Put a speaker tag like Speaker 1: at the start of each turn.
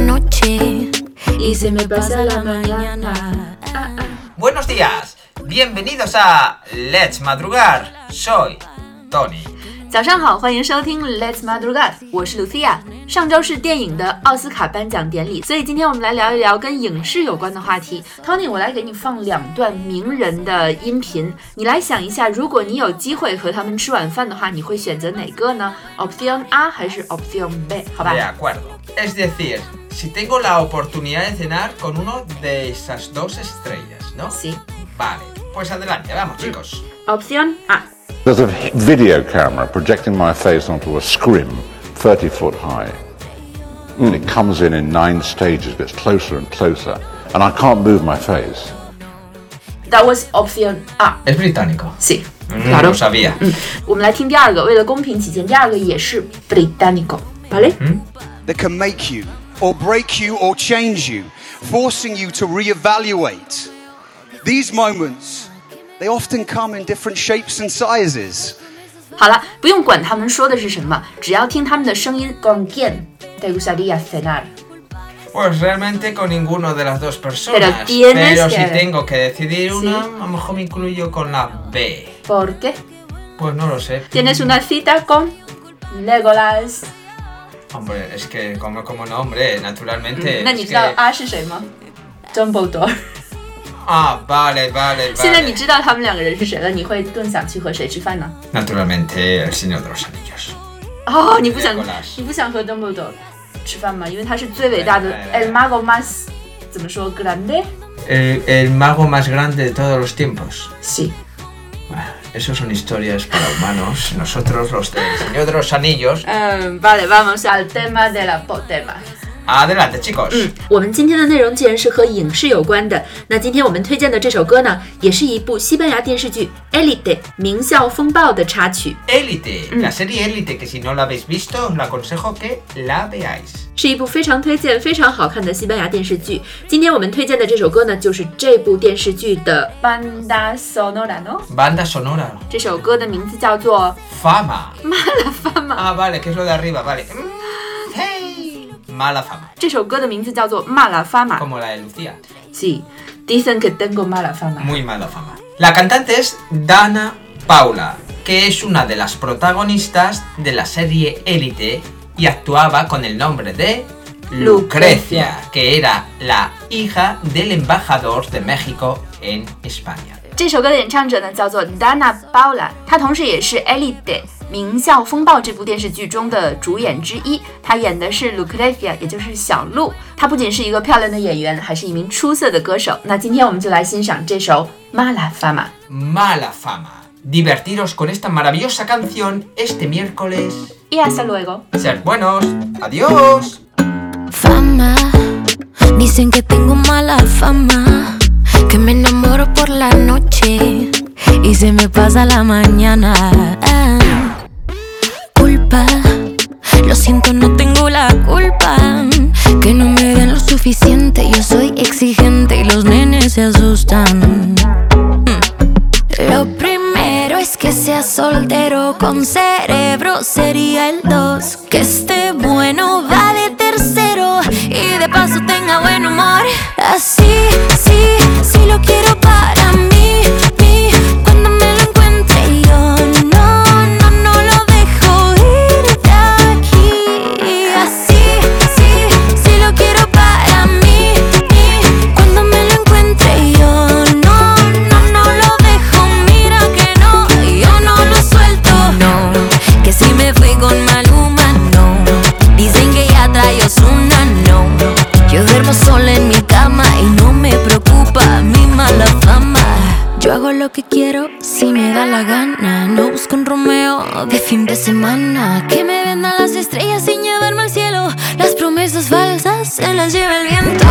Speaker 1: noche y se me pasa la mañana.
Speaker 2: Buenos días, bienvenidos a Let's Madrugar. Soy Tony.
Speaker 1: 早上好，欢迎收听 Let's Madrugar，我是 Lucia。上周是电影的奥斯卡颁奖典礼，所以今天我们来聊一聊跟影视有关的话题。Tony，我来给你放两段名人的音频，你来想一下，如果你有机会和他们吃晚饭的话，你会选择哪个呢？Opción A 还是 Opción B？好吧
Speaker 2: De。acuerdo. Es decir, si tengo la oportunidad de cenar con uno de esas dos estrellas, ¿no?
Speaker 1: Sí.
Speaker 2: Vale, pues adelante, vamos chicos.
Speaker 1: Opción A。
Speaker 3: There's a video camera projecting my face onto a scrim 30 foot high. And it comes in in nine stages, gets closer and closer, and I can't move my face.
Speaker 1: That was Opción A。
Speaker 2: Es británico.
Speaker 1: Sí，
Speaker 2: Mm,
Speaker 1: claro
Speaker 2: lo sabía.
Speaker 1: 嗯，我们来听第二个，为了公平起见，第二个也是 británico。¿Vale？
Speaker 4: that can make you, or break you, or change you, forcing you to reevaluate. These moments, they often come in different shapes and sizes.
Speaker 1: 好了，不用管他们说的是什么，只要听他们的声音。¿Con quién te gustaría cenar？
Speaker 2: Pues realmente con ninguno de las dos personas.
Speaker 1: Pero tienes
Speaker 2: Pero
Speaker 1: que-
Speaker 2: si tengo que decidir una,
Speaker 1: Sí.
Speaker 2: a lo mejor me incluyo con la B.
Speaker 1: ¿Por qué?
Speaker 2: Pues no lo sé.
Speaker 1: Tienes una cita con Legolas。
Speaker 2: Hombre, es que como, como nombre, naturalmente.
Speaker 1: 那你
Speaker 2: es
Speaker 1: 知道
Speaker 2: que- Ah, vale, vale,
Speaker 1: 现在你
Speaker 2: vale.
Speaker 1: 知道他们两个人是谁了，你会更想去和谁吃饭呢？
Speaker 2: Naturalmente, el Señor de los Anillos.
Speaker 1: 哦，你不想
Speaker 2: Legolas
Speaker 1: 你不想和 Dumbledore 吃饭吗？因为他是最伟大的
Speaker 2: 对对
Speaker 1: El Mago más 怎么说 grande？
Speaker 2: El, el mago más grande de todos los tiempos.
Speaker 1: 是。
Speaker 2: Bueno, eso son historias para humanos. Nosotros, los del Señor de los Anillos.
Speaker 1: 嗯，vale vamos al tema de la potema。
Speaker 2: Adelante, chicos.
Speaker 1: 嗯，我们今天的内容既然是和影视有关的，那今天我们推荐的这首歌呢，也是一部西班牙电视剧《Elite》名校风暴的插曲
Speaker 2: ，Elite la serie Elite que si no la habéis visto, os la aconsejo que la veáis.
Speaker 1: 是一部非常推荐、非常好看的西班牙电视剧。今天我们推荐的这首歌呢，就是这部电视剧的 banda sonora no。
Speaker 2: Banda sonora.
Speaker 1: 这首歌的名字叫做
Speaker 2: Fama.
Speaker 1: Mala Fama。
Speaker 2: Ah, vale, que es lo de arriba, vale. Mm. Mala fama.
Speaker 1: 这首歌的名字叫做《Mala Fama》。
Speaker 2: Como la de Lucía.
Speaker 1: Sí, dicen que tengo mala fama。
Speaker 2: Muy mala fama. La cantante es Dana Paula, que es una de las protagonistas de la serie Élite y actuaba con el nombre de Lucrecia, que era la hija del embajador de México en España.
Speaker 1: 这首歌的演唱者呢叫做 Dana Paula，她同时也是《Elite》 名校风暴这部电视剧中的主演之一。她演的是 Lucrecia，也就是小鹿。她不仅是一个漂亮的演员，还是一名出色的歌手。那今天我们就来欣赏这首《Mala Fama》。
Speaker 2: Mala fama. Divertiros con esta maravillosa canción este miércoles.
Speaker 1: Y hasta luego。
Speaker 2: Ser buenos. Adiós.
Speaker 5: Fama, dicen que tengo mala fama, que me enamoro por la noche y se me pasa la mañana. Ah, Lo siento, no tengo la culpa, que no me den lo suficiente, yo soy exigente y los nenes se asustan. Mm. Lo primero es que sea soltero con cerebro sería el dos. Que esté bueno va de tercero y de paso tenga buen humor. Así, sí, sí lo quiero en mi cama y no me preocupa mi mala fama. Yo hago lo que quiero si me da la gana. No busco un Romeo de fin de semana. Que me vendan las estrellas sin llevarme al cielo. Las promesas falsas se las lleva el viento.